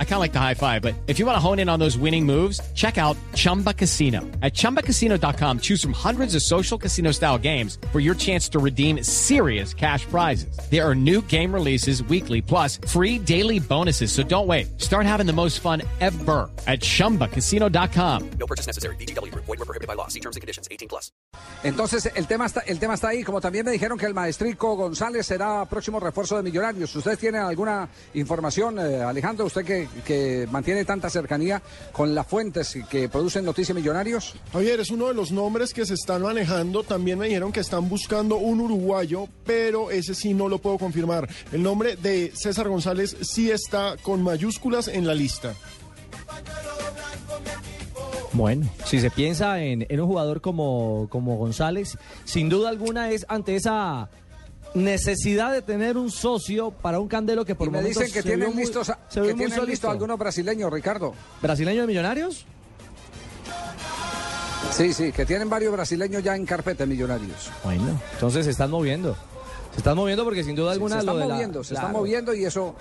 I kind of like the high five, but if you want to hone in on those winning moves, check out Chumba Casino. At chumbacasino.com, choose from hundreds of social casino style games for your chance to redeem serious cash prizes. There are new game releases weekly, plus free daily bonuses. So don't wait. Start having the most fun ever at chumbacasino.com. No purchase necessary. BGW. Void were prohibited by law. See terms and conditions. 18 plus. Entonces, el tema, está, el tema está ahí. Como también me dijeron que el maestrico González será próximo refuerzo de Millonarios. ¿Ustedes tienen alguna información, eh, Alejandro? ¿Usted que, que mantiene tanta cercanía con las fuentes que producen noticias Millonarios? Javier, es uno de los nombres que se están manejando. También me dijeron que están buscando un uruguayo, pero ese sí no lo puedo confirmar. El nombre de César González sí está con mayúsculas en la lista. Bueno, si se piensa en, en un jugador como, como González, sin duda alguna es ante esa necesidad de tener un socio para un candelo que por Y me momentos dicen que se tienen listos, se que tienen solito. algunos brasileños, Ricardo. ¿Brasileño de Millonarios? Sí, sí, que tienen varios brasileños ya en carpeta Millonarios. Bueno, entonces se están moviendo. Se están moviendo porque sin duda alguna se lo están de la- moviendo, se están moviendo y eso,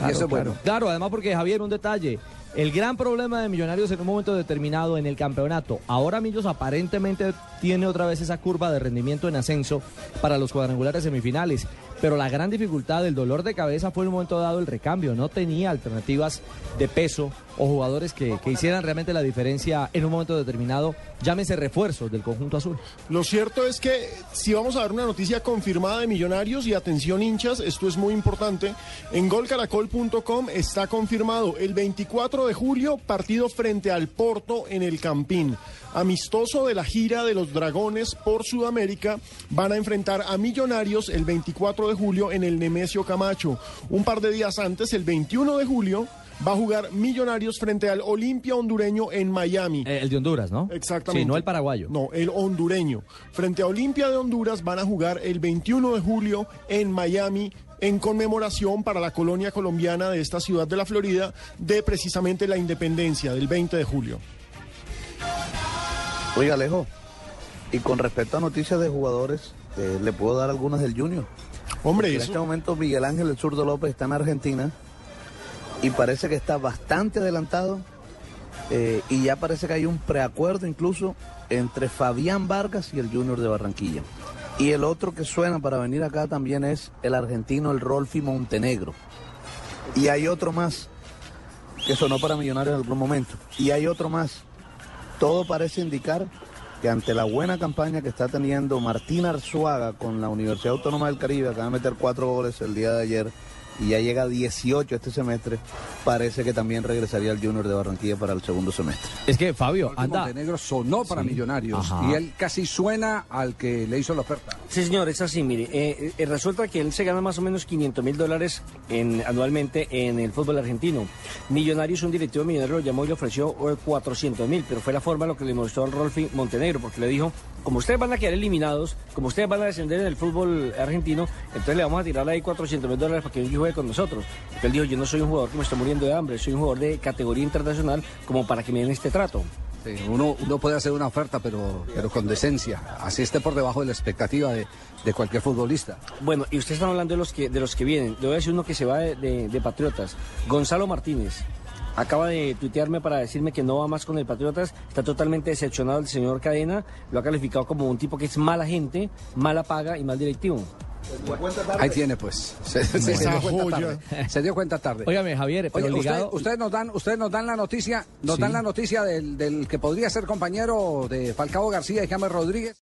y claro, eso es claro. bueno. Claro, además porque Javier, un detalle. El gran problema de Millonarios en un momento determinado en el campeonato. Ahora Millos aparentemente tiene otra vez esa curva de rendimiento en ascenso para los cuadrangulares semifinales. Pero la gran dificultad, el dolor de cabeza fue en un momento dado el recambio. No tenía alternativas de peso o jugadores que, que hicieran realmente la diferencia en un momento determinado. Llámese refuerzos del conjunto azul. Lo cierto es que si vamos a dar una noticia confirmada de Millonarios y atención hinchas, esto es muy importante, en golcaracol.com está confirmado el 24 de julio partido frente al Porto en el Campín. Amistoso de la gira de los Dragones por Sudamérica, van a enfrentar a Millonarios el 24 de julio en el Nemesio Camacho. Un par de días antes, el 21 de julio, va a jugar Millonarios frente al Olimpia hondureño en Miami. Eh, el de Honduras, ¿no? Exactamente. Sí, no el paraguayo. No, el hondureño. Frente a Olimpia de Honduras van a jugar el 21 de julio en Miami en conmemoración para la colonia colombiana de esta ciudad de la Florida de precisamente la independencia del 20 de julio. Oiga, Alejo, y con respecto a noticias de jugadores, eh, le puedo dar algunas del Junior. Hombre, En este momento Miguel Ángel El Zurdo López está en Argentina y parece que está bastante adelantado eh, y ya parece que hay un preacuerdo incluso entre Fabián Vargas y el Junior de Barranquilla. Y el otro que suena para venir acá también es el argentino, el Rolfi Montenegro. Y hay otro más que sonó para Millonarios en algún momento. Y hay otro más. Todo parece indicar que ante la buena campaña que está teniendo Martín Arzuaga con la Universidad Autónoma del Caribe, acaba de meter cuatro goles el día de ayer y ya llega a 18 este semestre, parece que también regresaría al Junior de Barranquilla para el segundo semestre. Es que Fabio, anda. Montenegro sonó para Sí. Millonarios Ajá. y él casi suena al que le hizo la oferta. Sí, señor, es así, mire. eh, eh, resulta que él se gana más o menos 500 mil dólares en- anualmente en el fútbol argentino. Millonarios, un directivo millonario lo llamó y le ofreció 400 mil, pero fue la forma lo que le mostró Rolfi Montenegro, porque le dijo, como ustedes van a quedar eliminados, como ustedes van a descender en el fútbol argentino, entonces le vamos a tirar ahí 400 mil dólares para que juegue con nosotros. Porque él dijo, yo no soy un jugador que me estoy muriendo de hambre, soy un jugador de categoría internacional como para que me den este trato. Sí, uno, uno puede hacer una oferta, pero, pero con decencia. Así esté por debajo de la expectativa de, de cualquier futbolista. Bueno, y ustedes están hablando de los que, de los que vienen. Le voy a decir uno que se va de, de- de Patriotas. Gonzalo Martínez. Acaba de tuitearme para decirme que no va más con el Patriotas. Está totalmente decepcionado el señor Cadena. Lo ha calificado como un tipo que es mala gente, mala paga y mal directivo. Ahí tiene, pues. Se, se- se Esa dio cuenta tarde. Se dio cuenta tarde. Óigame, Javier, pero Oye, ligado... ustedes nos dan, ustedes nos dan la noticia, nos Sí. dan la noticia del, del que podría ser compañero de Falcao García y James Rodríguez.